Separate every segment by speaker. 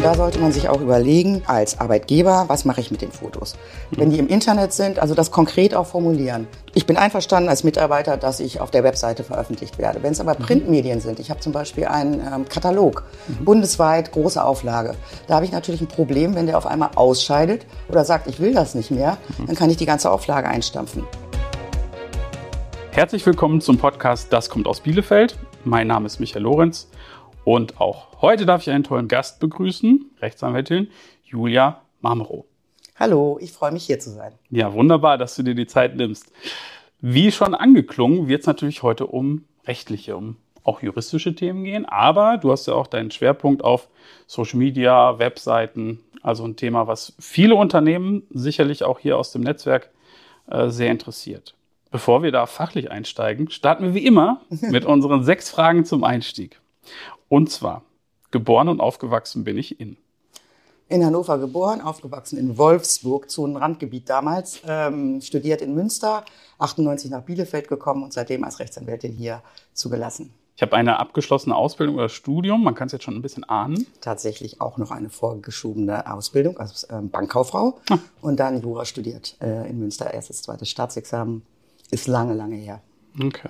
Speaker 1: Und da sollte man sich auch überlegen, als Arbeitgeber, was mache ich mit den Fotos? Wenn die im Internet sind, also das konkret auch formulieren. Ich bin einverstanden als Mitarbeiter, dass ich auf der Webseite veröffentlicht werde. Wenn es aber Printmedien sind, ich habe zum Beispiel einen ähm, Katalog, bundesweit, große Auflage. Da habe ich natürlich ein Problem, wenn der auf einmal ausscheidet oder sagt, ich will das nicht mehr, dann kann ich die ganze Auflage einstampfen.
Speaker 2: Herzlich willkommen zum Podcast Das kommt aus Bielefeld. Mein Name ist Michael Lorenz und auch heute darf ich einen tollen Gast begrüßen, Rechtsanwältin Julia Marmero.
Speaker 1: Hallo, ich freue mich hier zu sein.
Speaker 2: Ja, wunderbar, dass du dir die Zeit nimmst. Wie schon angeklungen, wird es natürlich heute um rechtliche, um auch juristische Themen gehen, aber du hast ja auch deinen Schwerpunkt auf Social Media, Webseiten, also ein Thema, was viele Unternehmen sicherlich auch hier aus dem Netzwerk äh, sehr interessiert. Bevor wir da fachlich einsteigen, starten wir wie immer mit unseren sechs Fragen zum Einstieg. Und zwar, geboren und aufgewachsen bin ich in.
Speaker 1: In Hannover geboren, aufgewachsen in Wolfsburg, Zonenrandgebiet damals, ähm, studiert in Münster, 98 nach Bielefeld gekommen und seitdem als Rechtsanwältin hier zugelassen.
Speaker 2: Ich habe eine abgeschlossene Ausbildung oder Studium, man kann es jetzt schon ein bisschen ahnen.
Speaker 1: Tatsächlich auch noch eine vorgeschobene Ausbildung als ähm, Bankkauffrau
Speaker 2: Ah.
Speaker 1: und dann Jura studiert äh, in Münster, erstes, zweites Staatsexamen. Ist lange, lange her.
Speaker 2: Okay.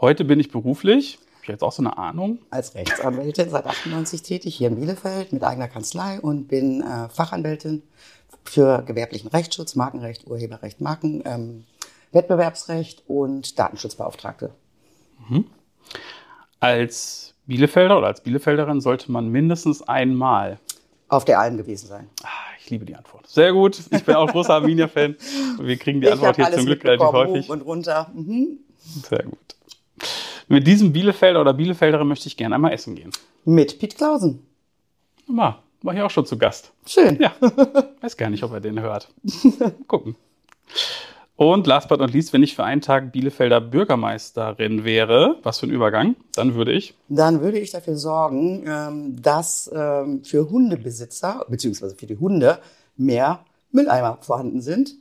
Speaker 2: Heute bin ich beruflich, ich jetzt auch so eine Ahnung.
Speaker 1: Als Rechtsanwältin seit 98 tätig hier in Bielefeld mit eigener Kanzlei und bin äh, Fachanwältin für gewerblichen Rechtsschutz, Markenrecht, Urheberrecht, Marken, ähm, Wettbewerbsrecht und Datenschutzbeauftragte.
Speaker 2: Als Bielefelder oder als Bielefelderin sollte man mindestens einmal.
Speaker 1: Auf der Alm gewesen sein.
Speaker 2: Ah, ich liebe die Antwort. Sehr gut. Ich bin auch großer Arminia-Fan. Wir kriegen die Antwort
Speaker 1: hab
Speaker 2: hier zum Glück relativ häufig.
Speaker 1: Hoch und runter. Mhm.
Speaker 2: Sehr gut. Mit diesem Bielefelder oder Bielefelderin möchte ich gerne einmal essen gehen.
Speaker 1: Mit Piet Klausen.
Speaker 2: War, war hier auch schon zu Gast.
Speaker 1: Schön.
Speaker 2: Ja, weiß gar nicht, ob er den hört. Gucken. Und last but not least, wenn ich für einen Tag Bielefelder Bürgermeisterin wäre, was für ein Übergang, dann würde ich.
Speaker 1: Dann würde ich dafür sorgen, ähm, dass ähm, für Hundebesitzer, beziehungsweise für die Hunde, mehr Mülleimer vorhanden sind.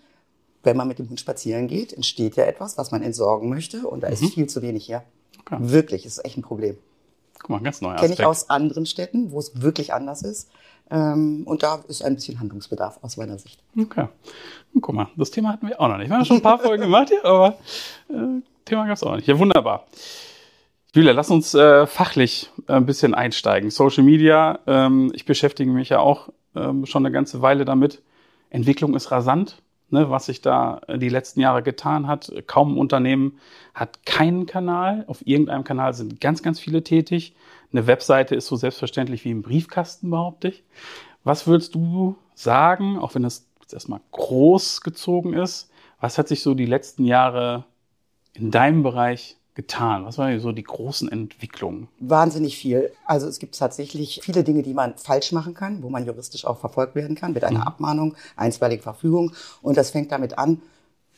Speaker 1: Wenn man mit dem Hund spazieren geht, entsteht ja etwas, was man entsorgen möchte. Und da ist viel zu wenig hier.
Speaker 2: Okay.
Speaker 1: Wirklich, ist echt ein Problem.
Speaker 2: Guck mal, ganz neuer
Speaker 1: Kenne ich aus anderen Städten, wo es wirklich anders ist. Ähm, und da ist ein bisschen Handlungsbedarf aus meiner Sicht.
Speaker 2: Okay. Guck mal, das Thema hatten wir auch noch nicht. Wir haben schon ein paar Folgen gemacht hier, aber äh, Thema gab es auch noch nicht. Ja, wunderbar. Julia, lass uns äh, fachlich äh, ein bisschen einsteigen. Social Media, ähm, ich beschäftige mich ja auch ähm, schon eine ganze Weile damit. Entwicklung ist rasant, ne, was sich da äh, die letzten Jahre getan hat. Kaum ein Unternehmen hat keinen Kanal. Auf irgendeinem Kanal sind ganz, ganz viele tätig. Eine Webseite ist so selbstverständlich wie ein Briefkasten, behaupte ich. Was würdest du sagen, auch wenn das jetzt erstmal groß gezogen ist, was hat sich so die letzten Jahre in deinem Bereich getan? Was waren so die großen Entwicklungen?
Speaker 1: Wahnsinnig viel. Also es gibt tatsächlich viele Dinge, die man falsch machen kann, wo man juristisch auch verfolgt werden kann mit einer Abmahnung, einstweilige Verfügung. Und das fängt damit an,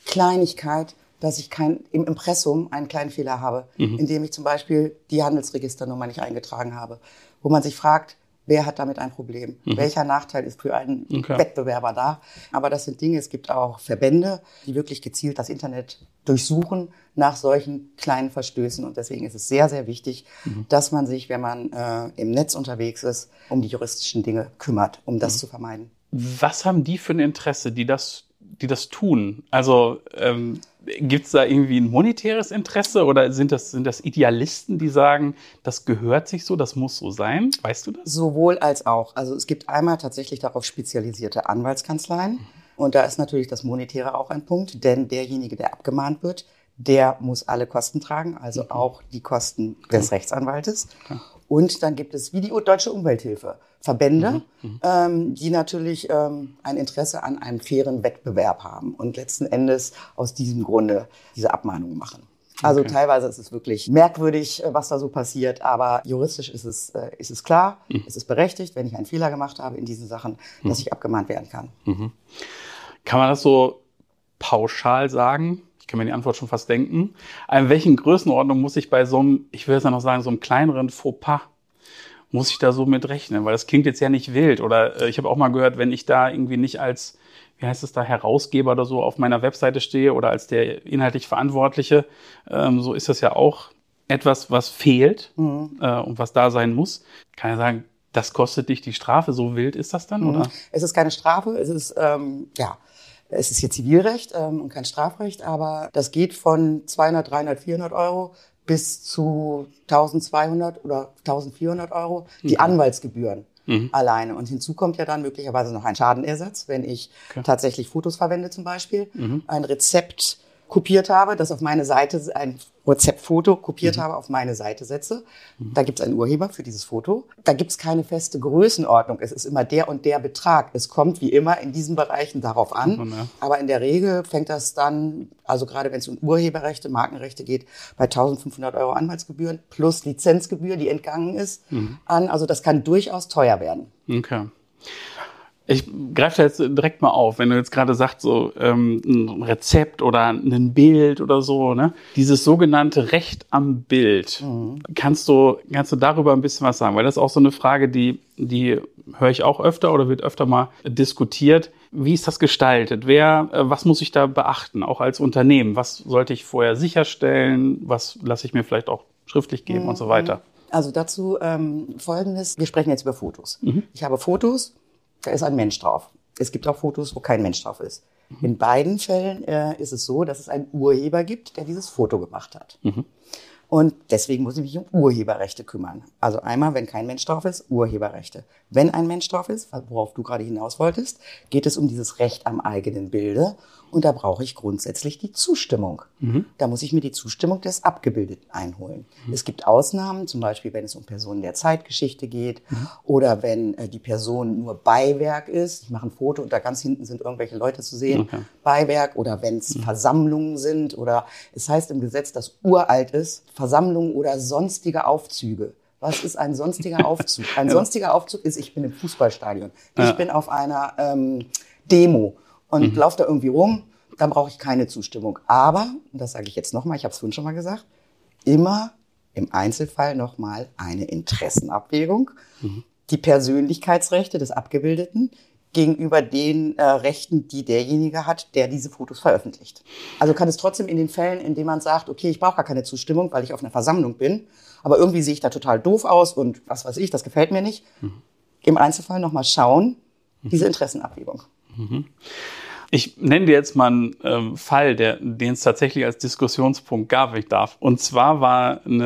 Speaker 1: Kleinigkeit, dass ich kein, im Impressum einen kleinen Fehler habe, indem ich zum Beispiel die Handelsregisternummer nicht eingetragen habe, wo man sich fragt, wer hat damit ein Problem? Welcher Nachteil ist für einen
Speaker 2: Okay.
Speaker 1: Wettbewerber da? Aber das sind Dinge, es gibt auch Verbände, die wirklich gezielt das Internet durchsuchen nach solchen kleinen Verstößen. Und deswegen ist es sehr, sehr wichtig, dass man sich, wenn man äh, im Netz unterwegs ist, um die juristischen Dinge kümmert, um das zu vermeiden.
Speaker 2: Was haben die für ein Interesse, die das, die das tun? Also ähm, gibt es da irgendwie ein monetäres Interesse oder sind das, sind das Idealisten, die sagen, das gehört sich so, das muss so sein? Weißt du das?
Speaker 1: Sowohl als auch. Also es gibt einmal tatsächlich darauf spezialisierte Anwaltskanzleien. Und da ist natürlich das Monetäre auch ein Punkt, denn derjenige, der abgemahnt wird, der muss alle Kosten tragen, also auch die Kosten des Rechtsanwaltes. Und dann gibt es wie die Deutsche Umwelthilfe Verbände, ähm, die natürlich ähm, ein Interesse an einem fairen Wettbewerb haben und letzten Endes aus diesem Grunde diese Abmahnungen machen. Also
Speaker 2: Okay.
Speaker 1: teilweise ist es wirklich merkwürdig, äh, was da so passiert, aber juristisch ist es, äh, ist es klar, es ist berechtigt, wenn ich einen Fehler gemacht habe in diesen Sachen, dass ich abgemahnt werden kann.
Speaker 2: Kann man das so pauschal sagen? Ich kann mir die Antwort schon fast denken. In welchen Größenordnung muss ich bei so einem, ich will jetzt ja noch sagen, so einem kleineren Fauxpas, muss ich da so mit rechnen? Weil das klingt jetzt ja nicht wild. Oder äh, ich habe auch mal gehört, wenn ich da irgendwie nicht als, wie heißt es da, Herausgeber oder so auf meiner Webseite stehe oder als der inhaltlich Verantwortliche, ähm, so ist das ja auch etwas, was fehlt mhm. äh, und was da sein muss, kann ja sagen, das kostet dich die Strafe. So wild ist das dann, mhm. oder?
Speaker 1: Es ist keine Strafe, es ist, ähm, ja, es ist hier Zivilrecht ähm, und kein Strafrecht, aber das geht von 200, 300, 400 Euro bis zu 1200 oder 1400 Euro die mhm. Anwaltsgebühren. Mhm. alleine. Und hinzu kommt ja dann möglicherweise noch ein Schadenersatz, wenn ich okay. tatsächlich Fotos verwende zum Beispiel, mhm. ein Rezept kopiert habe, das auf meine Seite, ein Rezeptfoto kopiert mhm. habe, auf meine Seite setze. Mhm. Da gibt es einen Urheber für dieses Foto. Da gibt es keine feste Größenordnung. Es ist immer der und der Betrag. Es kommt wie immer in diesen Bereichen darauf an. Ja. Aber in der Regel fängt das dann, also gerade wenn es um Urheberrechte, Markenrechte geht, bei 1500 Euro Anwaltsgebühren plus Lizenzgebühr, die entgangen ist, mhm. an. Also das kann durchaus teuer werden.
Speaker 2: Okay. Ich greife da jetzt direkt mal auf, wenn du jetzt gerade sagst, so ähm, ein Rezept oder ein Bild oder so, ne? Dieses sogenannte Recht am Bild. Mhm. Kannst du, kannst du darüber ein bisschen was sagen? Weil das ist auch so eine Frage, die, die höre ich auch öfter oder wird öfter mal diskutiert. Wie ist das gestaltet? Wer, äh, was muss ich da beachten, auch als Unternehmen? Was sollte ich vorher sicherstellen? Was lasse ich mir vielleicht auch schriftlich geben mhm. und so weiter?
Speaker 1: Also dazu ähm, Folgendes. Wir sprechen jetzt über Fotos. Mhm. Ich habe Fotos da ist ein Mensch drauf. Es gibt auch Fotos, wo kein Mensch drauf ist. Mhm. In beiden Fällen äh, ist es so, dass es einen Urheber gibt, der dieses Foto gemacht hat. Mhm. Und deswegen muss ich mich um Urheberrechte kümmern. Also einmal, wenn kein Mensch drauf ist, Urheberrechte. Wenn ein Mensch drauf ist, worauf du gerade hinaus wolltest, geht es um dieses Recht am eigenen Bilde. Und da brauche ich grundsätzlich die Zustimmung. Mhm. Da muss ich mir die Zustimmung des Abgebildeten einholen. Mhm. Es gibt Ausnahmen, zum Beispiel, wenn es um Personen der Zeitgeschichte geht mhm. oder wenn äh, die Person nur Beiwerk ist. Ich mache ein Foto und da ganz hinten sind irgendwelche Leute zu sehen. Okay. Beiwerk oder wenn es mhm. Versammlungen sind oder es heißt im Gesetz, dass uralt ist, Versammlungen oder sonstige Aufzüge. Was ist ein sonstiger Aufzug? Ein sonstiger Aufzug ist, ich bin im Fußballstadion. Ich ja. bin auf einer ähm, Demo und mhm. laufe da irgendwie rum, dann brauche ich keine Zustimmung. Aber, und das sage ich jetzt nochmal, ich habe es vorhin schon mal gesagt, immer im Einzelfall nochmal eine Interessenabwägung. Mhm. Die Persönlichkeitsrechte des Abgebildeten gegenüber den äh, Rechten, die derjenige hat, der diese Fotos veröffentlicht. Also kann es trotzdem in den Fällen, in denen man sagt, okay, ich brauche gar keine Zustimmung, weil ich auf einer Versammlung bin, aber irgendwie sehe ich da total doof aus und was weiß ich, das gefällt mir nicht, mhm. im Einzelfall nochmal schauen, diese Interessenabwägung. Mhm.
Speaker 2: Ich nenne dir jetzt mal einen ähm, Fall, der, den es tatsächlich als Diskussionspunkt gab, wenn ich darf. Und zwar war ein,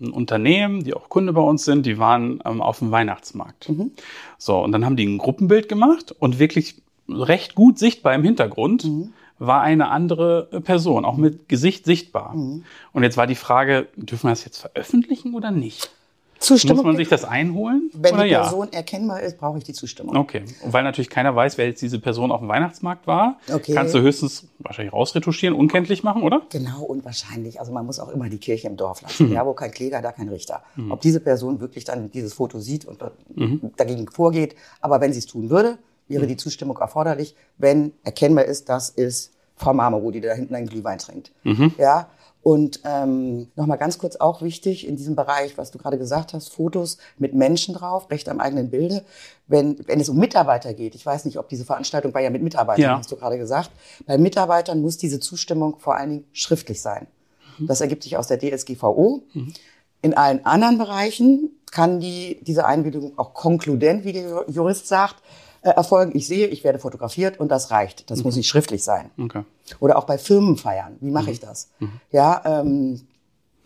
Speaker 2: ein Unternehmen, die auch Kunde bei uns sind, die waren ähm, auf dem Weihnachtsmarkt. Mhm. So, und dann haben die ein Gruppenbild gemacht und wirklich recht gut sichtbar im Hintergrund mhm. war eine andere Person, auch mit Gesicht sichtbar. Mhm. Und jetzt war die Frage, dürfen wir das jetzt veröffentlichen oder nicht? Zustimmung. Muss man sich das einholen?
Speaker 1: Wenn die Person ja? erkennbar ist, brauche ich die Zustimmung.
Speaker 2: Okay. Und weil natürlich keiner weiß, wer jetzt diese Person auf dem Weihnachtsmarkt war, okay. kannst du höchstens wahrscheinlich rausretuschieren, unkenntlich machen, oder?
Speaker 1: Genau, und wahrscheinlich. Also man muss auch immer die Kirche im Dorf lassen. Mhm. Ja, wo kein Kläger, da kein Richter. Mhm. Ob diese Person wirklich dann dieses Foto sieht und mhm. dagegen vorgeht. Aber wenn sie es tun würde, wäre mhm. die Zustimmung erforderlich, wenn erkennbar ist, das ist Frau Marmoro, die da hinten einen Glühwein trinkt. Mhm. Ja, und ähm, nochmal ganz kurz auch wichtig in diesem Bereich, was du gerade gesagt hast, Fotos mit Menschen drauf, Recht am eigenen Bilde. Wenn, wenn es um Mitarbeiter geht, ich weiß nicht, ob diese Veranstaltung war ja mit Mitarbeitern, ja. hast du gerade gesagt. Bei Mitarbeitern muss diese Zustimmung vor allen Dingen schriftlich sein. Mhm. Das ergibt sich aus der DSGVO. Mhm. In allen anderen Bereichen kann die, diese Einwilligung auch konkludent, wie der Jurist sagt, äh, erfolgen. Ich sehe, ich werde fotografiert und das reicht. Das mhm. muss nicht schriftlich sein. Okay. Oder auch bei Firmenfeiern. Wie mache mhm. ich das? Mhm. Ja, ähm,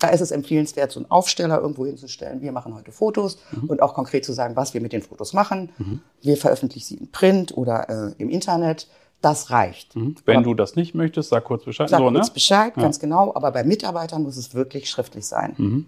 Speaker 1: da ist es empfehlenswert, so einen Aufsteller irgendwo hinzustellen. Wir machen heute Fotos mhm. und auch konkret zu sagen, was wir mit den Fotos machen. Mhm. Wir veröffentlichen sie in Print oder äh, im Internet. Das reicht.
Speaker 2: Mhm. Wenn aber, du das nicht möchtest, sag kurz Bescheid.
Speaker 1: Sag so, kurz ne? Bescheid, ja. ganz genau. Aber bei Mitarbeitern muss es wirklich schriftlich sein.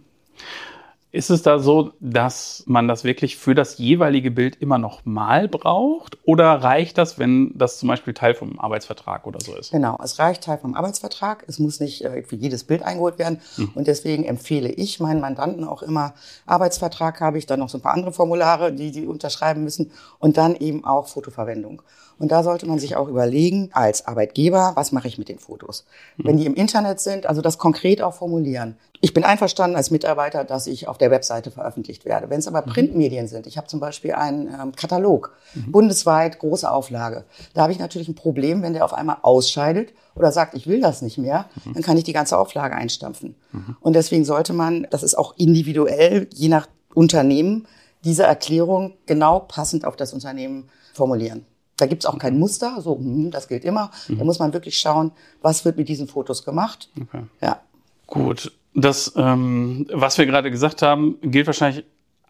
Speaker 2: Ist es da so, dass man das wirklich für das jeweilige Bild immer noch mal braucht? Oder reicht das, wenn das zum Beispiel Teil vom Arbeitsvertrag oder so ist?
Speaker 1: Genau, es reicht Teil vom Arbeitsvertrag. Es muss nicht äh, für jedes Bild eingeholt werden. Mhm. Und deswegen empfehle ich meinen Mandanten auch immer, Arbeitsvertrag habe ich, dann noch so ein paar andere Formulare, die die unterschreiben müssen und dann eben auch Fotoverwendung. Und da sollte man sich auch überlegen, als Arbeitgeber, was mache ich mit den Fotos? Wenn die im Internet sind, also das konkret auch formulieren. Ich bin einverstanden als Mitarbeiter, dass ich auf der Webseite veröffentlicht werde. Wenn es aber Printmedien sind, ich habe zum Beispiel einen ähm, Katalog, bundesweit, große Auflage. Da habe ich natürlich ein Problem, wenn der auf einmal ausscheidet oder sagt, ich will das nicht mehr, dann kann ich die ganze Auflage einstampfen. Und deswegen sollte man, das ist auch individuell, je nach Unternehmen, diese Erklärung genau passend auf das Unternehmen formulieren. Da gibt's auch kein Muster, so hm, das gilt immer. Da muss man wirklich schauen, was wird mit diesen Fotos gemacht.
Speaker 2: Okay.
Speaker 1: Ja.
Speaker 2: Gut. Das, ähm, was wir gerade gesagt haben, gilt wahrscheinlich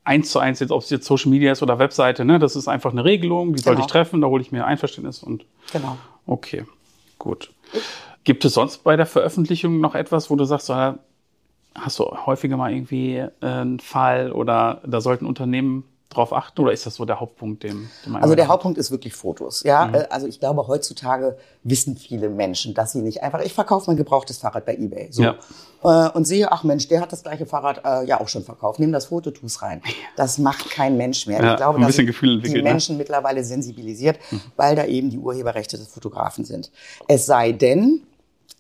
Speaker 2: eins zu eins jetzt, ob es jetzt Social Media ist oder Webseite. Ne? Das ist einfach eine Regelung, die sollte
Speaker 1: Genau.
Speaker 2: ich treffen, da hole ich mir Einverständnis und
Speaker 1: Genau.
Speaker 2: okay, gut. Gibt es sonst bei der Veröffentlichung noch etwas, wo du sagst, ja, hast du häufiger mal irgendwie äh, einen Fall oder da sollten Unternehmen drauf achten oder ist das so der Hauptpunkt, dem, dem
Speaker 1: Also der Hauptpunkt ist wirklich Fotos. Ja, Äh, also ich glaube heutzutage wissen viele Menschen, dass sie nicht einfach. Ich verkaufe mein gebrauchtes Fahrrad bei eBay. So.
Speaker 2: Ja.
Speaker 1: Äh, und sehe, ach Mensch, der hat das gleiche Fahrrad äh, ja auch schon verkauft. Nimm das Foto, tu's rein. Das macht kein Mensch mehr.
Speaker 2: Ja,
Speaker 1: ich glaube,
Speaker 2: ein bisschen Gefühl
Speaker 1: die
Speaker 2: ne?
Speaker 1: Menschen mittlerweile sensibilisiert, weil da eben die Urheberrechte des Fotografen sind. Es sei denn,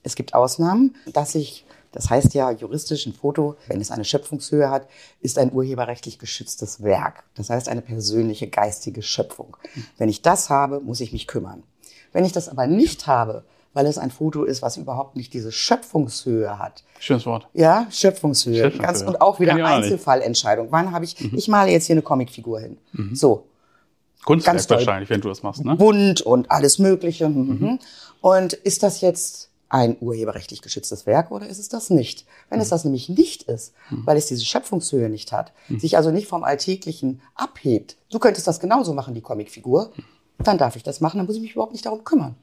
Speaker 1: es gibt Ausnahmen, dass ich das heißt ja juristisch ein Foto, wenn es eine Schöpfungshöhe hat, ist ein urheberrechtlich geschütztes Werk. Das heißt eine persönliche geistige Schöpfung. Wenn ich das habe, muss ich mich kümmern. Wenn ich das aber nicht habe, weil es ein Foto ist, was überhaupt nicht diese Schöpfungshöhe hat,
Speaker 2: Schönes Wort.
Speaker 1: ja, Schöpfungshöhe.
Speaker 2: Schöpfungshöhe.
Speaker 1: Ganz, und auch wieder. Einzelfallentscheidung. Wann habe ich, ich male jetzt hier eine Comicfigur hin. So,
Speaker 2: Kunstwerk wahrscheinlich, wenn du das machst, ne?
Speaker 1: bunt und alles Mögliche. mhm. Und ist das jetzt ein urheberrechtlich geschütztes Werk oder ist es das nicht? Wenn es das nämlich nicht ist, weil es diese Schöpfungshöhe nicht hat, sich also nicht vom Alltäglichen abhebt, du könntest das genauso machen, die Comicfigur, dann darf ich das machen, dann muss ich mich überhaupt nicht darum kümmern,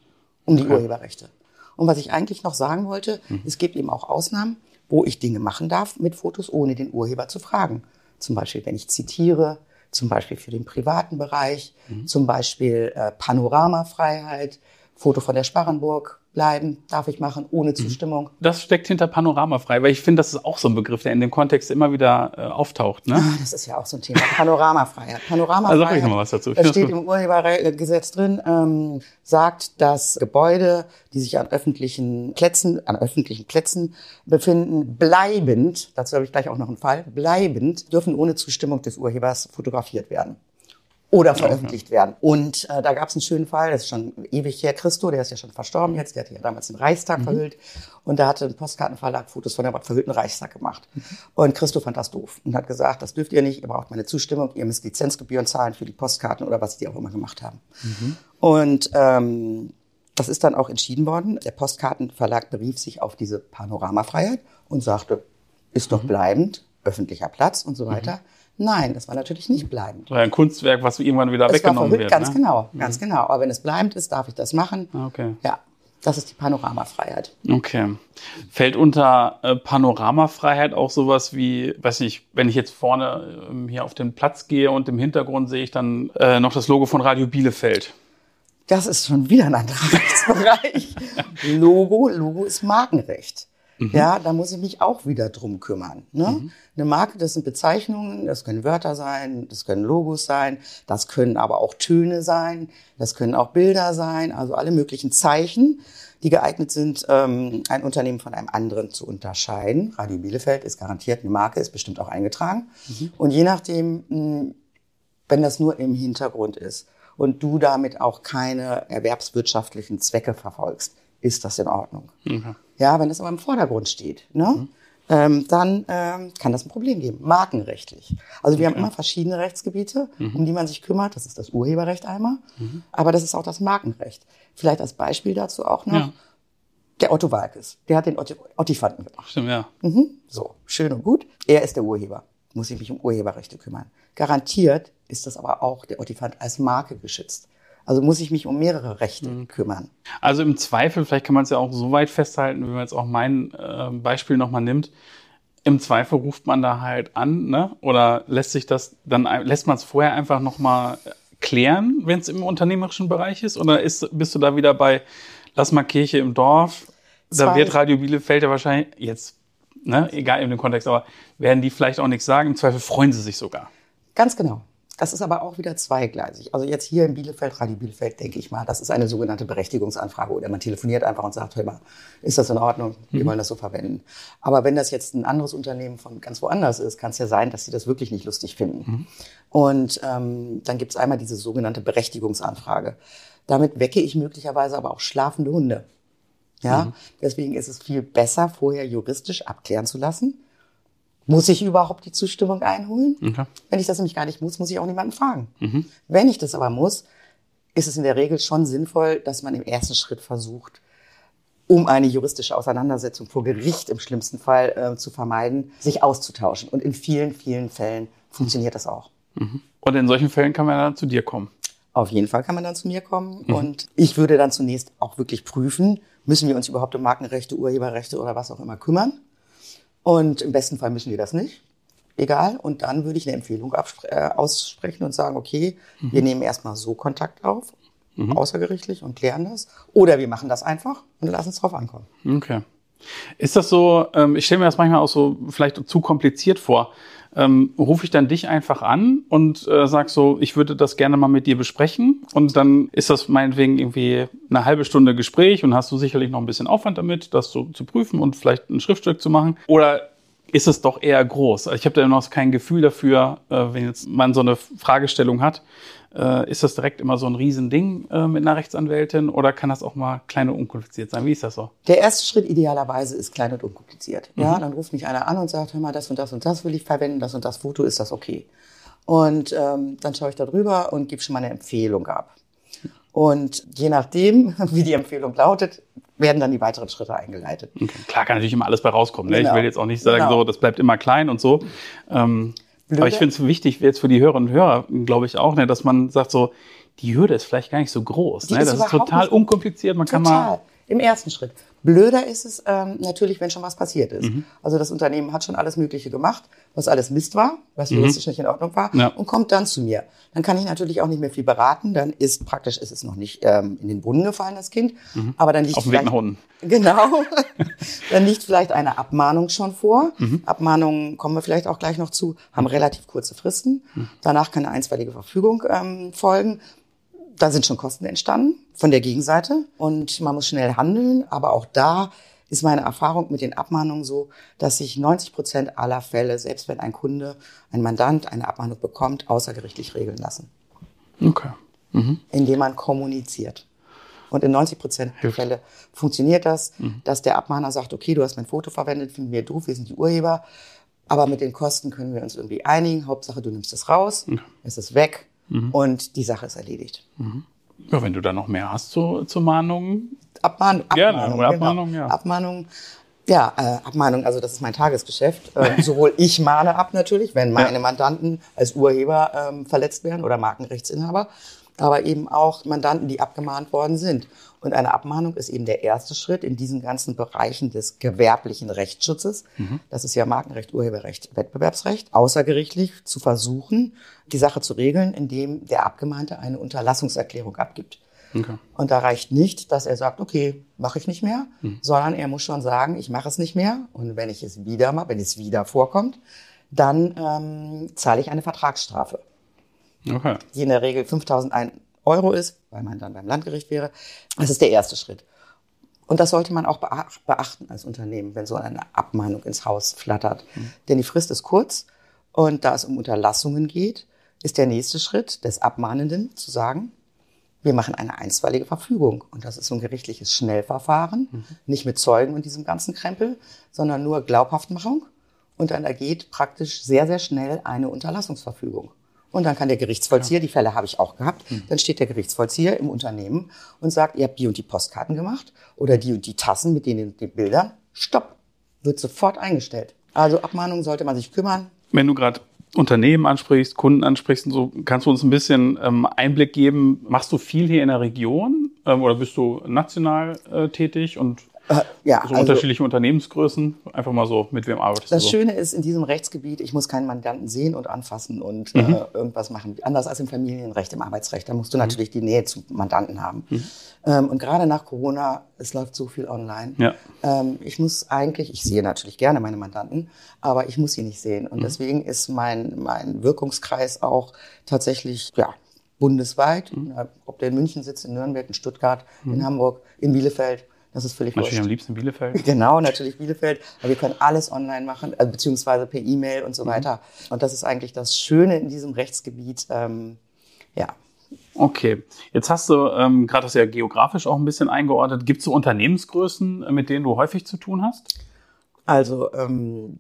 Speaker 1: um die Urheberrechte. Und was ich eigentlich noch sagen wollte, es gibt eben auch Ausnahmen, wo ich Dinge machen darf mit Fotos, ohne den Urheber zu fragen. Zum Beispiel, wenn ich zitiere, zum Beispiel für den privaten Bereich, zum Beispiel äh, Panoramafreiheit, Foto von der Sparrenburg bleiben, darf ich machen, ohne Zustimmung.
Speaker 2: Das steckt hinter Panoramafrei, weil ich finde, das ist auch so ein Begriff, der in dem Kontext immer wieder äh, auftaucht. Ne?
Speaker 1: Ah, das ist ja auch so ein Thema. Panoramafreiheit. Panoramafreiheit.
Speaker 2: Also sag ich noch mal was dazu.
Speaker 1: Das steht im Urhebergesetz drin, ähm, sagt, dass Gebäude, die sich an öffentlichen Plätzen, an öffentlichen Plätzen befinden, bleibend, dazu habe ich gleich auch noch einen Fall, bleibend, dürfen ohne Zustimmung des Urhebers fotografiert werden. Oder veröffentlicht werden. Und äh, da gab es einen schönen Fall, das ist schon ewig her, Christo, der ist ja schon verstorben jetzt, der hatte ja damals den Reichstag verhüllt. Und da hatte ein Postkartenverlag Fotos von der verhüllten Reichstag gemacht. Und Christo fand das doof und hat gesagt, das dürft ihr nicht, ihr braucht meine Zustimmung, ihr müsst Lizenzgebühren zahlen für die Postkarten oder was die auch immer gemacht haben. Und ähm, das ist dann auch entschieden worden. Der Postkartenverlag berief sich auf diese Panoramafreiheit und sagte, ist doch bleibend, öffentlicher Platz und so weiter. Nein, das war natürlich nicht bleibend.
Speaker 2: So ein Kunstwerk, was irgendwann wieder
Speaker 1: Es war
Speaker 2: weggenommen
Speaker 1: verhüllt,
Speaker 2: wird.
Speaker 1: ganz
Speaker 2: ne?
Speaker 1: genau, ganz genau. Aber wenn es bleibend ist, darf ich das machen.
Speaker 2: Ah, Okay.
Speaker 1: Ja, das ist die Panoramafreiheit.
Speaker 2: Okay. Fällt unter äh, Panoramafreiheit auch sowas wie, weiß nicht, wenn ich jetzt vorne ähm, hier auf den Platz gehe und im Hintergrund sehe ich dann äh, noch das Logo von Radio Bielefeld.
Speaker 1: Das ist schon wieder ein anderer Rechtsbereich. Logo, Logo ist Markenrecht. Ja, da muss ich mich auch wieder drum kümmern. Ne? Eine Marke, das sind Bezeichnungen, das können Wörter sein, das können Logos sein, das können aber auch Töne sein, das können auch Bilder sein, also alle möglichen Zeichen, die geeignet sind, ähm, ein Unternehmen von einem anderen zu unterscheiden. Radio Bielefeld ist garantiert eine Marke, ist bestimmt auch eingetragen. Und je nachdem, mh, wenn das nur im Hintergrund ist und du damit auch keine erwerbswirtschaftlichen Zwecke verfolgst, ist das in Ordnung.
Speaker 2: Okay.
Speaker 1: Ja, wenn es aber im Vordergrund steht, ne? Ähm, dann ähm, kann das ein Problem geben, markenrechtlich. Also wir haben immer verschiedene Rechtsgebiete, um die man sich kümmert. Das ist das Urheberrecht einmal, aber das ist auch das Markenrecht. Vielleicht als Beispiel dazu auch noch
Speaker 2: Ja.
Speaker 1: der Otto Walkes. Der hat den Otti- Ottifanten gemacht.
Speaker 2: Stimmt, ja.
Speaker 1: Mhm. So, schön und gut. Er ist der Urheber. Muss ich mich um Urheberrechte kümmern. Garantiert ist das aber auch der Ottifant als Marke geschützt. Also muss ich mich um mehrere Rechte kümmern.
Speaker 2: Also im Zweifel, vielleicht kann man es ja auch so weit festhalten, wenn man jetzt auch mein äh, Beispiel nochmal nimmt. Im Zweifel ruft man da halt an, ne? Oder lässt sich das dann lässt man es vorher einfach nochmal klären, wenn es im unternehmerischen Bereich ist? Oder ist, bist du da wieder bei Lass mal Kirche im Dorf? Da
Speaker 1: Zwei-
Speaker 2: wird Radio Bielefeld ja wahrscheinlich jetzt, ne, egal in dem Kontext, aber werden die vielleicht auch nichts sagen. Im Zweifel freuen sie sich sogar.
Speaker 1: Ganz genau. Das ist aber auch wieder zweigleisig. Also jetzt hier in Bielefeld, Radio Bielefeld, denke ich mal, das ist eine sogenannte Berechtigungsanfrage oder man telefoniert einfach und sagt, hör mal, ist das in Ordnung? Wir mhm. wollen das so verwenden. Aber wenn das jetzt ein anderes Unternehmen von ganz woanders ist, kann es ja sein, dass sie das wirklich nicht lustig finden. Mhm. Und ähm, dann gibt es einmal diese sogenannte Berechtigungsanfrage. Damit wecke ich möglicherweise aber auch schlafende Hunde. Ja, mhm. deswegen ist es viel besser, vorher juristisch abklären zu lassen. Muss ich überhaupt die Zustimmung einholen? Okay. Wenn ich das nämlich gar nicht muss, muss ich auch niemanden fragen. Mhm. Wenn ich das aber muss, ist es in der Regel schon sinnvoll, dass man im ersten Schritt versucht, um eine juristische Auseinandersetzung vor Gericht im schlimmsten Fall äh, zu vermeiden, sich auszutauschen. Und in vielen, vielen Fällen funktioniert das auch.
Speaker 2: Mhm. Und in solchen Fällen kann man dann zu dir kommen?
Speaker 1: Auf jeden Fall kann man dann zu mir kommen. Mhm. Und ich würde dann zunächst auch wirklich prüfen, müssen wir uns überhaupt um Markenrechte, Urheberrechte oder was auch immer kümmern? Und im besten Fall müssen wir das nicht. Egal. Und dann würde ich eine Empfehlung äh, aussprechen und sagen, okay, mhm. wir nehmen erstmal so Kontakt auf, mhm. außergerichtlich und klären das. Oder wir machen das einfach und lassen es drauf ankommen.
Speaker 2: Okay. Ist das so, ähm, ich stelle mir das manchmal auch so vielleicht zu kompliziert vor ähm, rufe ich dann dich einfach an und äh, sag so, ich würde das gerne mal mit dir besprechen. Und dann ist das meinetwegen irgendwie eine halbe Stunde Gespräch und hast du sicherlich noch ein bisschen Aufwand damit, das so zu prüfen und vielleicht ein Schriftstück zu machen. Oder ist es doch eher groß. Ich habe da noch kein Gefühl dafür, äh, wenn jetzt man so eine Fragestellung hat. Äh, ist das direkt immer so ein Riesending äh, mit einer Rechtsanwältin oder kann das auch mal klein und unkompliziert sein? Wie ist das so?
Speaker 1: Der erste Schritt idealerweise ist klein und unkompliziert. Mhm. Ja, dann ruft mich einer an und sagt, hör mal, das und das und das will ich verwenden, das und das Foto, ist das okay? Und ähm, dann schaue ich da drüber und gebe schon mal eine Empfehlung ab. Und je nachdem, wie die Empfehlung lautet, werden dann die weiteren Schritte eingeleitet.
Speaker 2: Okay. Klar kann natürlich immer alles bei rauskommen. Ne? Genau. Ich will jetzt auch nicht sagen, genau. so, das bleibt immer klein und so. Ähm, aber ich finde es wichtig, jetzt für die Hörerinnen und Hörer, glaube ich auch, ne, dass man sagt so, die Hürde ist vielleicht gar nicht so groß. Ne? Das ist total unkompliziert. Man total. kann mal
Speaker 1: im ersten Schritt. Blöder ist es ähm, natürlich, wenn schon was passiert ist. Mhm. Also das Unternehmen hat schon alles Mögliche gemacht, was alles Mist war, was mhm. juristisch nicht in Ordnung war, ja. und kommt dann zu mir. Dann kann ich natürlich auch nicht mehr viel beraten. Dann ist praktisch ist es noch nicht ähm, in den Brunnen gefallen, das Kind. Mhm. Aber dann liegt
Speaker 2: auf dem Weg nach unten.
Speaker 1: Genau. dann liegt vielleicht eine Abmahnung schon vor. Mhm. Abmahnungen kommen wir vielleicht auch gleich noch zu, haben relativ kurze Fristen. Mhm. Danach kann eine einstweilige Verfügung ähm, folgen da sind schon Kosten entstanden von der Gegenseite und man muss schnell handeln. Aber auch da ist meine Erfahrung mit den Abmahnungen so, dass sich 90 Prozent aller Fälle, selbst wenn ein Kunde, ein Mandant eine Abmahnung bekommt, außergerichtlich regeln lassen.
Speaker 2: Okay. Mhm.
Speaker 1: Indem man kommuniziert. Und in 90 Prozent der Fälle funktioniert das, mhm. dass der Abmahner sagt, okay, du hast mein Foto verwendet, finden wir doof, wir sind die Urheber. Aber mit den Kosten können wir uns irgendwie einigen. Hauptsache, du nimmst es raus, okay. es ist weg mhm. und die Sache ist erledigt.
Speaker 2: Mhm. Ja, wenn du da noch mehr hast zu, zu Mahnungen.
Speaker 1: Abmahnung.
Speaker 2: Gerne, Abmahnung, oder Abmahnung,
Speaker 1: genau. ja. Abmahnung. Ja, äh, Abmahnung, also das ist mein Tagesgeschäft. Äh, sowohl ich mahne ab natürlich, wenn meine. Mandanten als Urheber ähm, verletzt werden oder Markenrechtsinhaber, aber eben auch Mandanten, die abgemahnt worden sind. Und eine Abmahnung ist eben der erste Schritt in diesen ganzen Bereichen des gewerblichen Rechtsschutzes. Mhm. Das ist ja Markenrecht, Urheberrecht, Wettbewerbsrecht, außergerichtlich zu versuchen, die Sache zu regeln, indem der Abgemahnte eine Unterlassungserklärung abgibt. Okay. Und da reicht nicht, dass er sagt, okay, mache ich nicht mehr, mhm. sondern er muss schon sagen, ich mache es nicht mehr. Und wenn ich es wieder mache, wenn es wieder vorkommt, dann ähm, zahle ich eine Vertragsstrafe. Okay. Die in der Regel 5000 Euro ist, weil man dann beim Landgericht wäre. Das ist der erste Schritt. Und das sollte man auch beachten als Unternehmen, wenn so eine Abmahnung ins Haus flattert. Mhm. Denn die Frist ist kurz und da es um Unterlassungen geht, ist der nächste Schritt des Abmahnenden zu sagen, wir machen eine einstweilige Verfügung. Und das ist so ein gerichtliches Schnellverfahren, mhm. nicht mit Zeugen und diesem ganzen Krempel, sondern nur Glaubhaftmachung. Und dann ergeht praktisch sehr, sehr schnell eine Unterlassungsverfügung. Und dann kann der Gerichtsvollzieher, die Fälle habe ich auch gehabt, mhm. dann steht der Gerichtsvollzieher im Unternehmen und sagt, ihr habt die und die Postkarten gemacht oder die und die Tassen mit den, den Bildern. Stopp. Wird sofort eingestellt. Also Abmahnungen sollte man sich kümmern.
Speaker 2: Wenn du gerade Unternehmen ansprichst, Kunden ansprichst und so, kannst du uns ein bisschen ähm, Einblick geben? Machst du viel hier in der Region ähm, oder bist du national äh, tätig? Und
Speaker 1: ja,
Speaker 2: so
Speaker 1: also-
Speaker 2: unterschiedliche Unternehmensgrößen. Einfach mal so, mit wem arbeitest
Speaker 1: Das
Speaker 2: du so?
Speaker 1: Schöne ist in diesem Rechtsgebiet, ich muss keinen Mandanten sehen und anfassen und
Speaker 2: Mhm.
Speaker 1: äh, irgendwas machen. Anders als im Familienrecht, im Arbeitsrecht. Da
Speaker 2: Mhm.
Speaker 1: musst du natürlich die Nähe zu Mandanten haben. Ähm, und gerade nach Corona, es läuft so viel online.
Speaker 2: Ja.
Speaker 1: Ähm, ich muss eigentlich, ich sehe natürlich gerne meine Mandanten, aber ich muss sie nicht sehen.
Speaker 2: Mhm.
Speaker 1: Und deswegen ist mein, mein Wirkungskreis auch tatsächlich, ja, bundesweit.
Speaker 2: Mhm.
Speaker 1: Ob der in München sitzt, in Nürnberg, in Stuttgart, in Hamburg, in Bielefeld. Das ist völlig
Speaker 2: Natürlich am
Speaker 1: wurscht.
Speaker 2: liebsten Bielefeld.
Speaker 1: Genau, natürlich Bielefeld. Aber wir können alles online machen, äh, beziehungsweise per E-Mail und so weiter. Und das ist eigentlich das Schöne in diesem Rechtsgebiet. Ähm, ja.
Speaker 2: Okay, jetzt hast du ähm, gerade das ja geografisch auch ein bisschen eingeordnet. Gibt es so Unternehmensgrößen, äh, mit denen du häufig zu tun hast?
Speaker 1: Also ähm,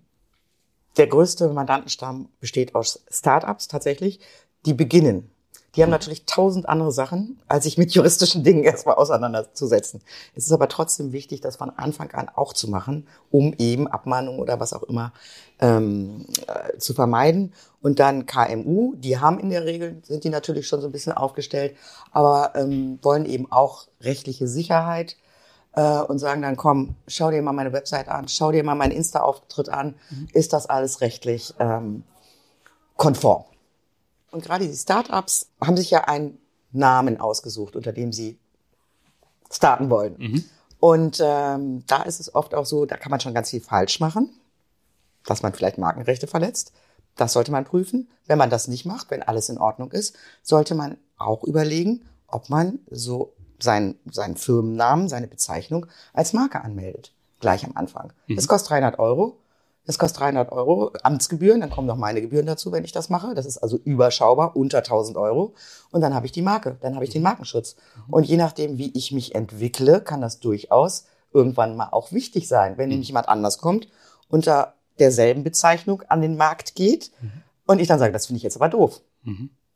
Speaker 1: der größte Mandantenstamm besteht aus Startups tatsächlich, die beginnen. Die haben natürlich tausend andere Sachen, als sich mit juristischen Dingen erstmal auseinanderzusetzen. Es ist aber trotzdem wichtig, das von Anfang an auch zu machen, um eben Abmahnung oder was auch immer ähm, äh, zu vermeiden. Und dann KMU, die haben in der Regel, sind die natürlich schon so ein bisschen aufgestellt, aber ähm, wollen eben auch rechtliche Sicherheit äh, und sagen dann, komm, schau dir mal meine Website an, schau dir mal meinen Insta-Auftritt an, ist das alles rechtlich ähm, konform? Und gerade die Startups haben sich ja einen Namen ausgesucht, unter dem sie starten wollen. Und ähm, da ist es oft auch so, da kann man schon ganz viel falsch machen, dass man vielleicht Markenrechte verletzt. Das sollte man prüfen. Wenn man das nicht macht, wenn alles in Ordnung ist, sollte man auch überlegen, ob man so seinen, seinen Firmennamen, seine Bezeichnung als Marke anmeldet. Gleich am Anfang. Das kostet 300 Euro. Das kostet 300 Euro Amtsgebühren, dann kommen noch meine Gebühren dazu, wenn ich das mache. Das ist also überschaubar, unter 1000 Euro. Und dann habe ich die Marke, dann habe ich den Markenschutz. Und je nachdem, wie ich mich entwickle, kann das durchaus irgendwann mal auch wichtig sein. Wenn nämlich jemand anders kommt, unter derselben Bezeichnung an den Markt geht und ich dann sage, das finde ich jetzt aber doof.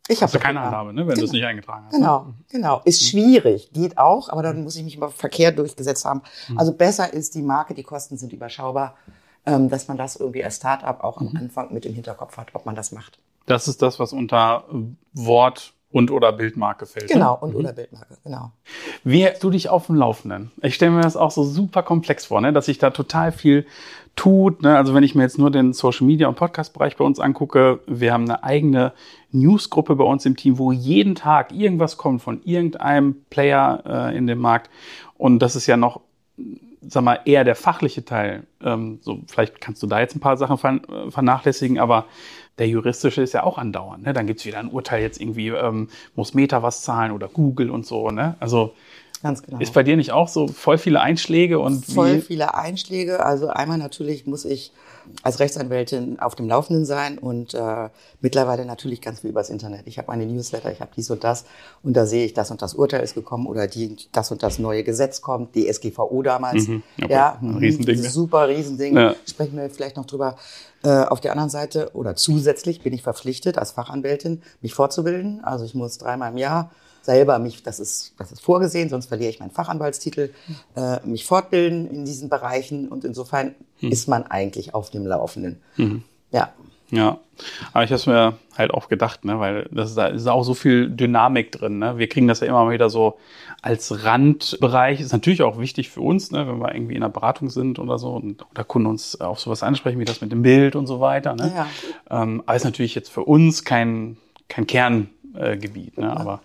Speaker 1: Ich habe
Speaker 2: du keine Annahme, ne, wenn du es nicht eingetragen hast.
Speaker 1: Genau, genau. Ist schwierig, geht auch, aber dann muss ich mich über Verkehr durchgesetzt haben. Also besser ist die Marke, die Kosten sind überschaubar, dass man das irgendwie als Start-up auch am Anfang mit im Hinterkopf hat, ob man das macht.
Speaker 2: Das ist das, was unter Wort und oder Bildmarke fällt.
Speaker 1: Genau,
Speaker 2: Ne?
Speaker 1: und oder Bildmarke, genau.
Speaker 2: Wie hältst du dich auf dem Laufenden? Ich stelle mir das auch so super komplex vor, ne? dass sich da total viel tut. Ne? Also wenn ich mir jetzt nur den Social Media und Podcast-Bereich bei uns angucke, wir haben eine eigene Newsgruppe bei uns im Team, wo jeden Tag irgendwas kommt von irgendeinem Player äh, in dem Markt. Und das ist ja noch, sag mal, eher der fachliche Teil. Ähm, so, vielleicht kannst du da jetzt ein paar Sachen ver vernachlässigen, aber der juristische ist ja auch andauernd. Ne? Dann gibt's wieder ein Urteil jetzt irgendwie, ähm, muss Meta was zahlen oder Google und so. Ne? Also
Speaker 1: Ganz genau.
Speaker 2: ist bei dir nicht auch so voll viele Einschläge und
Speaker 1: voll viele Einschläge. Also einmal natürlich muss ich als Rechtsanwältin auf dem Laufenden sein und äh, mittlerweile natürlich ganz viel übers Internet. Ich habe meine Newsletter, ich habe dies und das und da sehe ich, das und das Urteil ist gekommen oder die, das und das neue Gesetz kommt, DSGVO damals.
Speaker 2: Mhm, okay.
Speaker 1: Ja,
Speaker 2: Ein
Speaker 1: mhm,
Speaker 2: Riesending, ne?
Speaker 1: Super Riesending.
Speaker 2: Ja.
Speaker 1: Sprechen wir vielleicht noch drüber. Äh, auf der anderen Seite oder zusätzlich bin ich verpflichtet, als Fachanwältin mich fortzubilden. Also ich muss dreimal im Jahr selber mich, das ist, das ist vorgesehen, sonst verliere ich meinen Fachanwaltstitel, äh, mich fortbilden in diesen Bereichen und insofern ist man eigentlich auf dem Laufenden. Ja.
Speaker 2: Ja, aber ich habe mir halt auch gedacht, ne, weil das da ist auch so viel Dynamik drin. Ne? Wir kriegen das ja immer mal wieder so als Randbereich. Ist natürlich auch wichtig für uns, ne, wenn wir irgendwie in der Beratung sind oder so und oder Kunden uns auf sowas ansprechen, wie das mit dem Bild und so weiter. Ne?
Speaker 1: Ja.
Speaker 2: Ähm, aber ist natürlich jetzt für uns kein kein Kerngebiet. Ne? Aber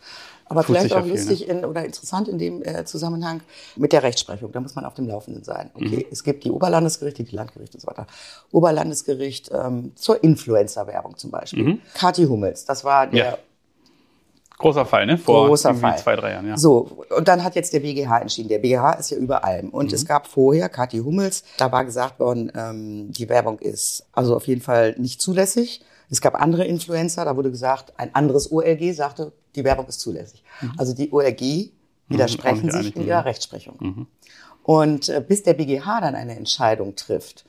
Speaker 1: Aber
Speaker 2: tut
Speaker 1: vielleicht auch
Speaker 2: viel,
Speaker 1: lustig in, oder interessant in dem äh, Zusammenhang mit der Rechtsprechung. Da muss man auf dem Laufenden sein. Okay,
Speaker 2: Mhm.
Speaker 1: es gibt die Oberlandesgerichte, die Landgerichte und so weiter. Oberlandesgericht ähm, zur Influencer-Werbung zum Beispiel. Kathi Hummels, das war der
Speaker 2: Mhm. Ja. Großer Fall, ne? Vor
Speaker 1: großer Fall.
Speaker 2: zwei, drei Jahren, ja.
Speaker 1: So, und dann hat jetzt der BGH entschieden. Der BGH ist ja über allem. Und
Speaker 2: Mhm.
Speaker 1: es gab vorher Kathi Hummels, da war gesagt worden, ähm, die Werbung ist also auf jeden Fall nicht zulässig. Es gab andere Influencer, da wurde gesagt, ein anderes OLG sagte, die Werbung ist zulässig. Also die OLG widersprechen
Speaker 2: Mhm.
Speaker 1: sich in
Speaker 2: mhm.
Speaker 1: ihrer Rechtsprechung. Und äh, bis der BGH dann eine Entscheidung trifft,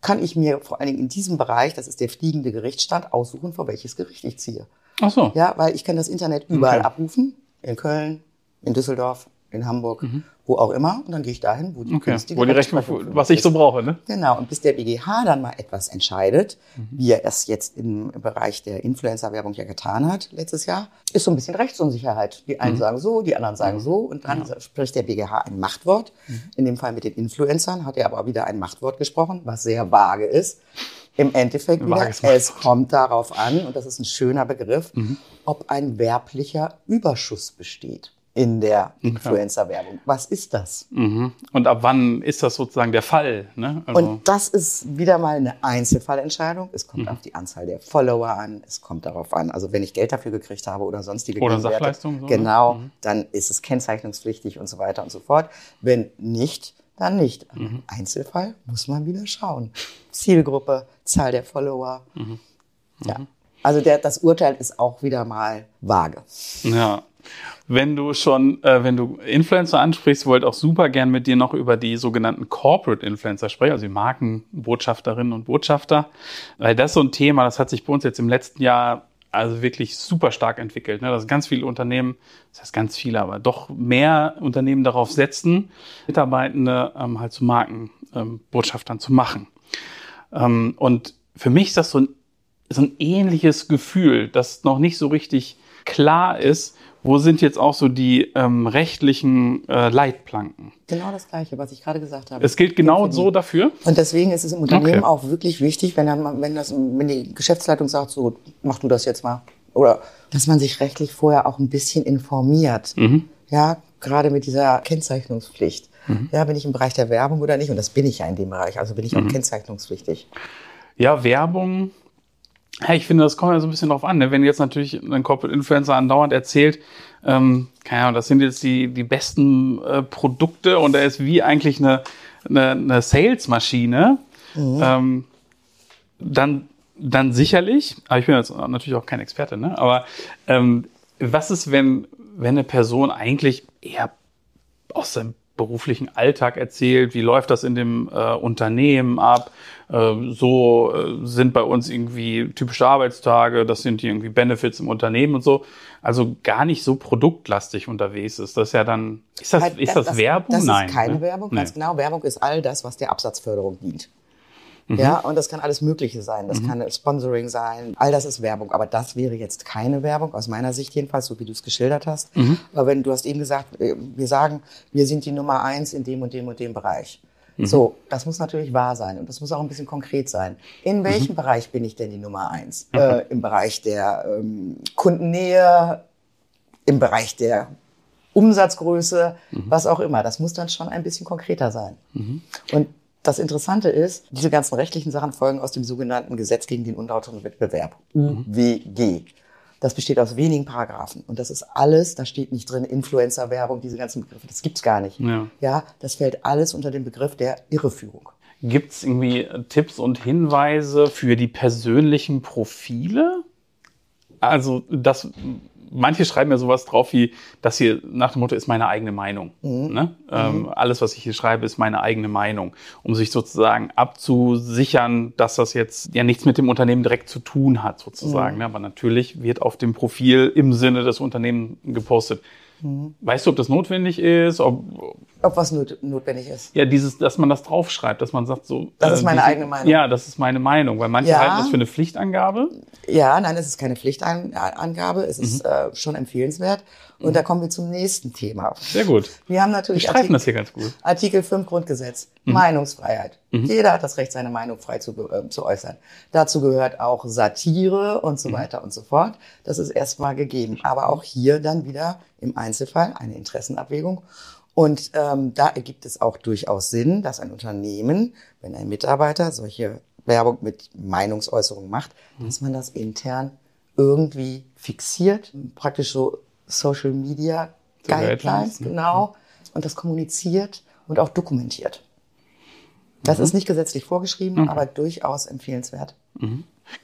Speaker 1: kann ich mir vor allen Dingen in diesem Bereich, das ist der fliegende Gerichtsstand, aussuchen, vor welches Gericht ich ziehe.
Speaker 2: Ach so.
Speaker 1: Ja, weil ich kann das Internet überall
Speaker 2: Okay.
Speaker 1: abrufen. In Köln, in Düsseldorf, in Hamburg, wo auch immer. Und dann gehe ich dahin, wo die
Speaker 2: Okay.
Speaker 1: günstige
Speaker 2: Wo die
Speaker 1: für
Speaker 2: was ich so brauche, ne?
Speaker 1: Genau, und bis der BGH dann mal etwas entscheidet, wie er es jetzt im Bereich der Influencer-Werbung ja getan hat letztes Jahr, ist so ein bisschen Rechtsunsicherheit. Die einen sagen so, die anderen sagen so und dann spricht der BGH ein Machtwort. In dem Fall mit den Influencern hat er aber wieder ein Machtwort gesprochen, was sehr vage ist. Im Endeffekt wieder, es kommt darauf an, und das ist ein schöner Begriff, ob ein werblicher Überschuss besteht in der Influencer-Werbung. Was ist das?
Speaker 2: Mhm. Und ab wann ist das sozusagen der Fall? Ne? Also,
Speaker 1: Und das ist wieder mal eine Einzelfallentscheidung. Es kommt auf die Anzahl der Follower an. Es kommt darauf an, also wenn ich Geld dafür gekriegt habe oder sonstige
Speaker 2: Oder
Speaker 1: Gegenwerte,
Speaker 2: Sachleistungen, so, ne?
Speaker 1: Genau, dann ist es kennzeichnungspflichtig und so weiter und so fort. Wenn nicht, dann nicht.
Speaker 2: Mhm.
Speaker 1: Einzelfall muss man wieder schauen. Zielgruppe, Zahl der Follower.
Speaker 2: Mhm.
Speaker 1: Ja. Also der, das Urteil ist auch wieder mal vage.
Speaker 2: Ja. Wenn du schon, äh, wenn du Influencer ansprichst, wollte auch super gern mit dir noch über die sogenannten Corporate Influencer sprechen, also die Markenbotschafterinnen und Botschafter. Weil das ist so ein Thema, das hat sich bei uns jetzt im letzten Jahr also wirklich super stark entwickelt. Ne? Dass ganz viele Unternehmen, das heißt ganz viele, aber doch mehr Unternehmen darauf setzen, Mitarbeitende ähm, halt zu Markenbotschaftern zu machen. Ähm, und für mich ist das so ein, so ein ähnliches Gefühl, das noch nicht so richtig klar ist, wo sind jetzt auch so die ähm, rechtlichen äh, Leitplanken.
Speaker 1: Genau das Gleiche, was ich gerade gesagt habe.
Speaker 2: Es gilt genau so dafür.
Speaker 1: Und deswegen ist es im Unternehmen
Speaker 2: Okay.
Speaker 1: auch wirklich wichtig, wenn dann, wenn das, wenn die Geschäftsleitung sagt, so, mach du das jetzt mal. Oder, dass man sich rechtlich vorher auch ein bisschen informiert. Ja, gerade mit dieser Kennzeichnungspflicht. Ja, bin ich im Bereich der Werbung oder nicht? Und das bin ich ja in dem Bereich. Also bin ich auch kennzeichnungspflichtig.
Speaker 2: Ja, Werbung. Ja, ich finde, das kommt ja so ein bisschen drauf an. Ne? Wenn jetzt natürlich ein Corporate Influencer andauernd erzählt, ähm, keine Ahnung, das sind jetzt die, die besten äh, Produkte und er ist wie eigentlich eine, eine, eine Salesmaschine, ähm, dann, dann sicherlich, aber ich bin jetzt natürlich auch kein Experte, ne? aber ähm, was ist, wenn, wenn eine Person eigentlich eher aus seinem beruflichen Alltag erzählt, wie läuft das in dem äh, Unternehmen ab, äh, so äh, sind bei uns irgendwie typische Arbeitstage, das sind irgendwie Benefits im Unternehmen und so, also gar nicht so produktlastig unterwegs ist. Das ist ja dann, ist das,
Speaker 1: Halt,
Speaker 2: ist das, Werbung?
Speaker 1: Das
Speaker 2: Nein.
Speaker 1: ist keine
Speaker 2: ne?
Speaker 1: Werbung, ganz
Speaker 2: Nee.
Speaker 1: genau. Werbung ist all das, was der Absatzförderung dient.
Speaker 2: Mhm.
Speaker 1: Ja, und das kann alles Mögliche sein. Das kann Sponsoring sein. All das ist Werbung. Aber das wäre jetzt keine Werbung, aus meiner Sicht jedenfalls, so wie du es geschildert hast.
Speaker 2: Mhm.
Speaker 1: Aber wenn du hast eben gesagt, äh, wir sagen, wir sind die Nummer eins in dem und dem und dem Bereich.
Speaker 2: Mhm.
Speaker 1: So, das muss natürlich wahr sein und das muss auch ein bisschen konkret sein.
Speaker 2: Mhm.
Speaker 1: In welchem Bereich bin ich denn die Nummer eins? Äh, Im Bereich der ähm, Kundennähe, im Bereich der Umsatzgröße, was auch immer. Das muss dann schon ein bisschen konkreter sein. Und das Interessante ist, diese ganzen rechtlichen Sachen folgen aus dem sogenannten Gesetz gegen den unlauteren Wettbewerb, UWG. Das besteht aus wenigen Paragraphen. Und das ist alles, da steht nicht drin, Influencer-Werbung, diese ganzen Begriffe, das gibt's gar nicht.
Speaker 2: Ja.
Speaker 1: ja, das fällt alles unter den Begriff der Irreführung.
Speaker 2: Gibt es irgendwie Tipps und Hinweise für die persönlichen Profile? Also, das, manche schreiben ja sowas drauf wie, das hier nach dem Motto ist meine eigene Meinung. Ne? Ähm, alles, was ich hier schreibe, ist meine eigene Meinung, um sich sozusagen abzusichern, dass das jetzt ja nichts mit dem Unternehmen direkt zu tun hat, sozusagen. Ne? Aber natürlich wird auf dem Profil im Sinne des Unternehmens gepostet. Weißt du, ob das notwendig ist? Ob,
Speaker 1: Ob was not notwendig ist.
Speaker 2: ja, dieses, dass man das draufschreibt, dass man sagt so.
Speaker 1: Das ist meine
Speaker 2: diese-
Speaker 1: eigene Meinung.
Speaker 2: Ja, das ist meine Meinung, weil manche
Speaker 1: Ja.
Speaker 2: halten das für eine Pflichtangabe.
Speaker 1: Ja, nein, es ist keine Pflichtangabe, es
Speaker 2: Mhm.
Speaker 1: ist äh, schon empfehlenswert. Und da kommen wir zum nächsten Thema.
Speaker 2: Sehr gut.
Speaker 1: Wir haben
Speaker 2: Wir
Speaker 1: natürlich
Speaker 2: streifen das hier ganz gut.
Speaker 1: Artikel 5 Grundgesetz, Meinungsfreiheit. Jeder hat das Recht, seine Meinung frei zu, äh, zu äußern. Dazu gehört auch Satire und so weiter und so fort. Das ist erstmal gegeben. Aber auch hier dann wieder im Einzelfall eine Interessenabwägung. Und ähm, da ergibt es auch durchaus Sinn, dass ein Unternehmen, wenn ein Mitarbeiter solche Werbung mit Meinungsäußerung macht, dass man das intern irgendwie fixiert, praktisch so Social Media
Speaker 2: So Guidelines, ne?
Speaker 1: genau, und das kommuniziert und auch dokumentiert. Das
Speaker 2: Mhm.
Speaker 1: ist nicht gesetzlich vorgeschrieben, aber durchaus empfehlenswert.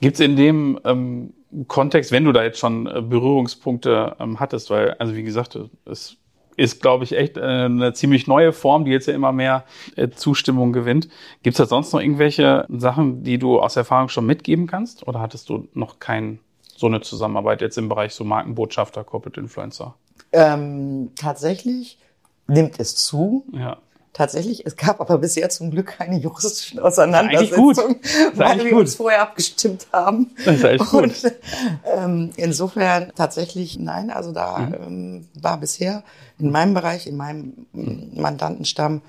Speaker 2: Gibt es in dem ähm, Kontext, wenn du da jetzt schon äh, Berührungspunkte ähm, hattest, weil, also wie gesagt, es ist, glaube ich, echt äh, eine ziemlich neue Form, die jetzt ja immer mehr äh, Zustimmung gewinnt. Gibt es da sonst noch irgendwelche Sachen, die du aus Erfahrung schon mitgeben kannst? Oder hattest du noch kein, so eine Zusammenarbeit jetzt im Bereich so Markenbotschafter, Corporate Influencer?
Speaker 1: Ähm, tatsächlich nimmt es zu.
Speaker 2: Ja.
Speaker 1: Tatsächlich, es gab aber bisher zum Glück keine juristischen
Speaker 2: Eigentlich gut.
Speaker 1: Auseinandersetzungen, weil
Speaker 2: eigentlich
Speaker 1: wir
Speaker 2: gut.
Speaker 1: uns vorher abgestimmt haben.
Speaker 2: Das ist gut.
Speaker 1: Und ähm, insofern tatsächlich nein, also da
Speaker 2: Mhm.
Speaker 1: ähm, war bisher in meinem Bereich, in meinem ähm, Mandantenstamm,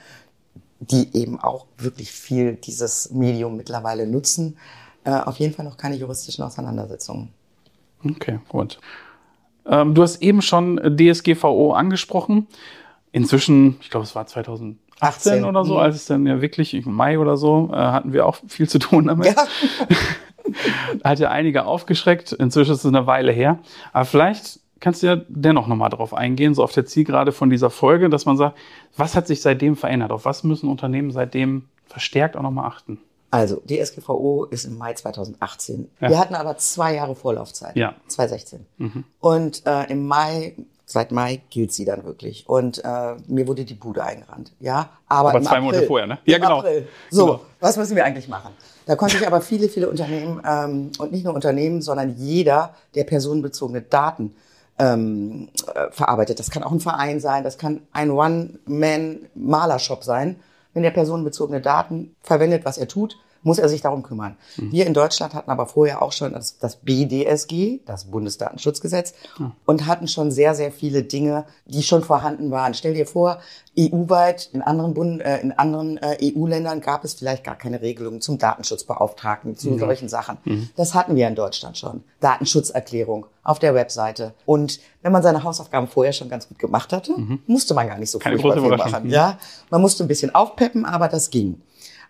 Speaker 1: die eben auch wirklich viel dieses Medium mittlerweile nutzen, äh, auf jeden Fall noch keine juristischen Auseinandersetzungen.
Speaker 2: Okay, gut. Ähm, du hast eben schon DSGVO angesprochen. Inzwischen, ich glaube, es war 2018
Speaker 1: 18,
Speaker 2: oder so,
Speaker 1: mhm.
Speaker 2: als es dann ja wirklich im Mai oder so, äh, hatten wir auch viel zu tun damit.
Speaker 1: Ja.
Speaker 2: Hat ja einige aufgeschreckt. Inzwischen ist es eine Weile her. Aber vielleicht kannst du ja dennoch nochmal darauf eingehen, so auf der Zielgerade von dieser Folge, dass man sagt, was hat sich seitdem verändert? Auf was müssen Unternehmen seitdem verstärkt auch nochmal achten?
Speaker 1: Also, DSGVO ist im Mai 2018.
Speaker 2: Ja.
Speaker 1: Wir hatten aber zwei Jahre Vorlaufzeit.
Speaker 2: Ja.
Speaker 1: 2016. Und äh, im Mai, seit Mai gilt sie dann wirklich. Und äh, mir wurde die Bude eingerannt. Ja, aber,
Speaker 2: Aber zwei
Speaker 1: April,
Speaker 2: Monate vorher, ne? Ja, genau.
Speaker 1: April. So,
Speaker 2: Genau.
Speaker 1: was müssen wir eigentlich machen? Da konnte ich aber viele, viele Unternehmen ähm, und nicht nur Unternehmen, sondern jeder, der personenbezogene Daten ähm, äh, verarbeitet. Das kann auch ein Verein sein, das kann ein One-Man-Malershop sein. Wenn der personenbezogene Daten verwendet, was er tut, muss er sich darum kümmern. Wir in Deutschland hatten aber vorher auch schon das, das BDSG, das Bundesdatenschutzgesetz, und hatten schon sehr, sehr viele Dinge, die schon vorhanden waren. Stell dir vor, EU-weit in anderen, Bund, äh, in anderen äh, EU-Ländern gab es vielleicht gar keine Regelungen zum Datenschutzbeauftragten, zu solchen Sachen. Das hatten wir in Deutschland schon. Datenschutzerklärung auf der Webseite. Und wenn man seine Hausaufgaben vorher schon ganz gut gemacht hatte, musste man gar nicht so viel machen. Ja, man musste ein bisschen aufpeppen, aber das ging.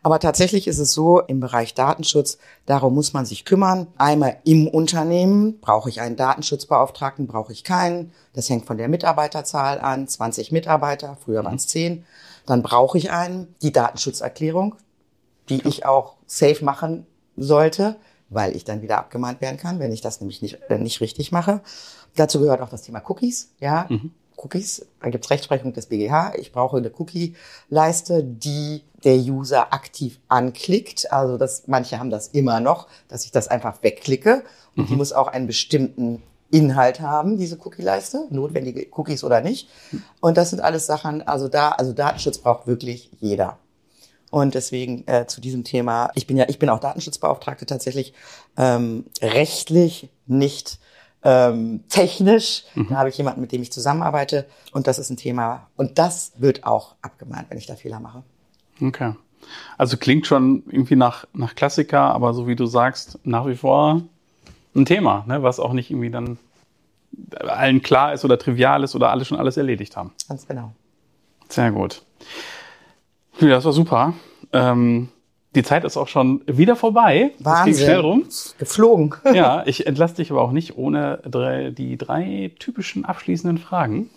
Speaker 1: Aber tatsächlich ist es so, im Bereich Datenschutz, darum muss man sich kümmern. Einmal im Unternehmen, brauche ich einen Datenschutzbeauftragten, brauche ich keinen. Das hängt von der Mitarbeiterzahl an, 20 Mitarbeiter, früher waren es 10. Dann brauche ich einen, die Datenschutzerklärung, die ich auch safe machen sollte, weil ich dann wieder abgemahnt werden kann, wenn ich das nämlich nicht, äh, nicht richtig mache. Dazu gehört auch das Thema Cookies, ja. Cookies, da gibt's Rechtsprechung des BGH. Ich brauche eine Cookie-Leiste, die der User aktiv anklickt. Also das, manche haben das immer noch, dass ich das einfach wegklicke. Und die muss auch einen bestimmten Inhalt haben, diese Cookie-Leiste, notwendige Cookies oder nicht. Und das sind alles Sachen, also da, also Datenschutz braucht wirklich jeder. Und deswegen äh, zu diesem Thema, ich bin ja, ich bin auch Datenschutzbeauftragte tatsächlich ähm, rechtlich, nicht ähm, technisch. Da habe ich jemanden, mit dem ich zusammenarbeite. Und das ist ein Thema. Und das wird auch abgemahnt, wenn ich da Fehler mache.
Speaker 2: Okay. Also klingt schon irgendwie nach, nach Klassiker, aber so wie du sagst, nach wie vor ein Thema, ne, was auch nicht irgendwie dann allen klar ist oder trivial ist oder alle schon alles erledigt haben.
Speaker 1: Ganz genau.
Speaker 2: Sehr gut. Julia, das war super. Ähm, die Zeit ist auch schon wieder vorbei. Das
Speaker 1: Wahnsinn.
Speaker 2: ging schnell rum.
Speaker 1: Geflogen.
Speaker 2: Ja, ich entlasse dich aber auch nicht ohne drei, die drei typischen abschließenden Fragen.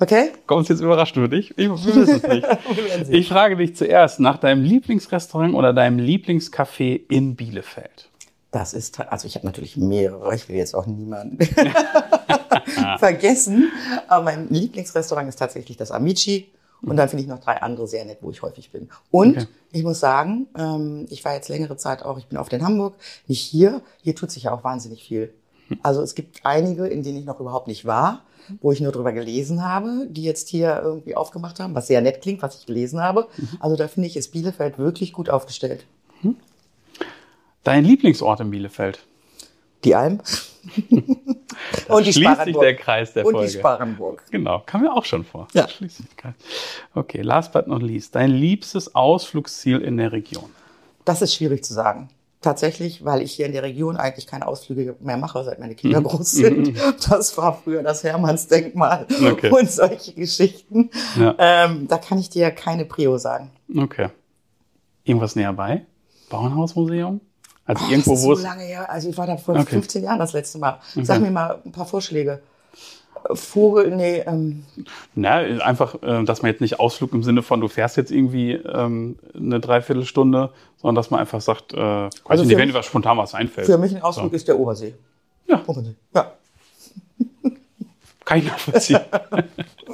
Speaker 1: Okay?
Speaker 2: Kommt es jetzt überrascht für dich? Ich, wir wissen es nicht. Ich frage dich zuerst nach deinem Lieblingsrestaurant oder deinem Lieblingscafé in Bielefeld.
Speaker 1: Das ist, also ich habe natürlich mehrere, ich will jetzt auch niemanden vergessen. Aber mein Lieblingsrestaurant ist tatsächlich das Amici. Und dann finde ich noch drei andere sehr nett, wo ich häufig bin. Und
Speaker 2: Okay.
Speaker 1: ich muss sagen, ähm, ich war jetzt längere Zeit auch, ich bin oft in Hamburg, nicht hier. Hier tut sich ja auch wahnsinnig viel. Also es gibt einige, in denen ich noch überhaupt nicht war, wo ich nur drüber gelesen habe, die jetzt hier irgendwie aufgemacht haben, was sehr nett klingt, was ich gelesen habe. Also da finde ich, ist Bielefeld wirklich gut aufgestellt.
Speaker 2: Dein Lieblingsort in Bielefeld?
Speaker 1: Die Alm. und die
Speaker 2: Schließt sich der Kreis der
Speaker 1: und
Speaker 2: Folge.
Speaker 1: die Sparrenburg.
Speaker 2: Genau, kam mir auch schon vor.
Speaker 1: Ja.
Speaker 2: Schließt sich der Kreis. Okay, last but not least. Dein liebstes Ausflugsziel in der Region?
Speaker 1: Das ist schwierig zu sagen. Tatsächlich, weil ich hier in der Region eigentlich keine Ausflüge mehr mache, seit meine Kinder groß sind. Das war früher das Hermannsdenkmal
Speaker 2: Okay.
Speaker 1: und solche Geschichten.
Speaker 2: Ja.
Speaker 1: Ähm, da kann ich dir keine Prio sagen.
Speaker 2: Okay. Irgendwas näher bei? Bauernhausmuseum? Also
Speaker 1: Oh,
Speaker 2: irgendwo,
Speaker 1: das ist
Speaker 2: wo
Speaker 1: so lange her. Also ich war da vor
Speaker 2: Okay.
Speaker 1: 15 Jahren das letzte Mal. Sag mir mal ein paar Vorschläge. Äh, Vogel, nee, ähm,
Speaker 2: Na, einfach, äh, dass man jetzt nicht Ausflug im Sinne von, du fährst jetzt irgendwie ähm, eine Dreiviertelstunde, sondern dass man einfach sagt, äh,
Speaker 1: Also
Speaker 2: ich nicht, wenn dir was spontan was einfällt.
Speaker 1: für mich ein Ausflug ist der Obersee.
Speaker 2: Ja.
Speaker 1: Obersee. Ja.
Speaker 2: Kann ich nachvollziehen.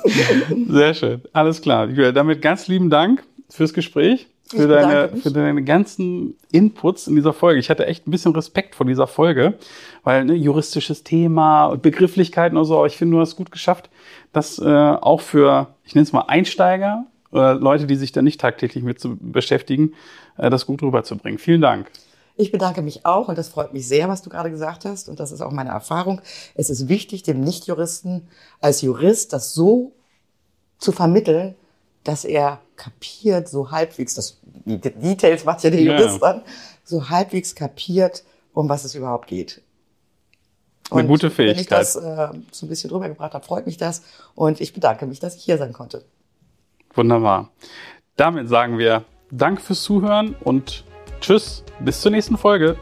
Speaker 2: Sehr schön. Alles klar. Damit ganz lieben Dank fürs Gespräch. Für deine, für deine ganzen Inputs in dieser Folge. Ich hatte echt ein bisschen Respekt vor dieser Folge, weil ne, juristisches Thema und Begrifflichkeiten und so, aber ich finde, du hast gut geschafft, das äh, auch für, ich nenne es mal Einsteiger oder Leute, die sich da nicht tagtäglich mit zu beschäftigen, äh, das gut rüberzubringen. Vielen Dank.
Speaker 1: Ich bedanke mich auch und das freut mich sehr, was du gerade gesagt hast und das ist auch meine Erfahrung. Es ist wichtig, dem Nichtjuristen als Jurist das so zu vermitteln, dass er kapiert, so halbwegs, das, die Details macht ja der Jurist ja. dann, so halbwegs kapiert, um was es überhaupt geht.
Speaker 2: Und Eine gute Fähigkeit.
Speaker 1: Wenn ich das äh, so ein bisschen drüber gebracht habe, freut mich das und ich bedanke mich, dass ich hier sein konnte.
Speaker 2: Wunderbar. Damit sagen wir Danke fürs Zuhören und Tschüss, bis zur nächsten Folge.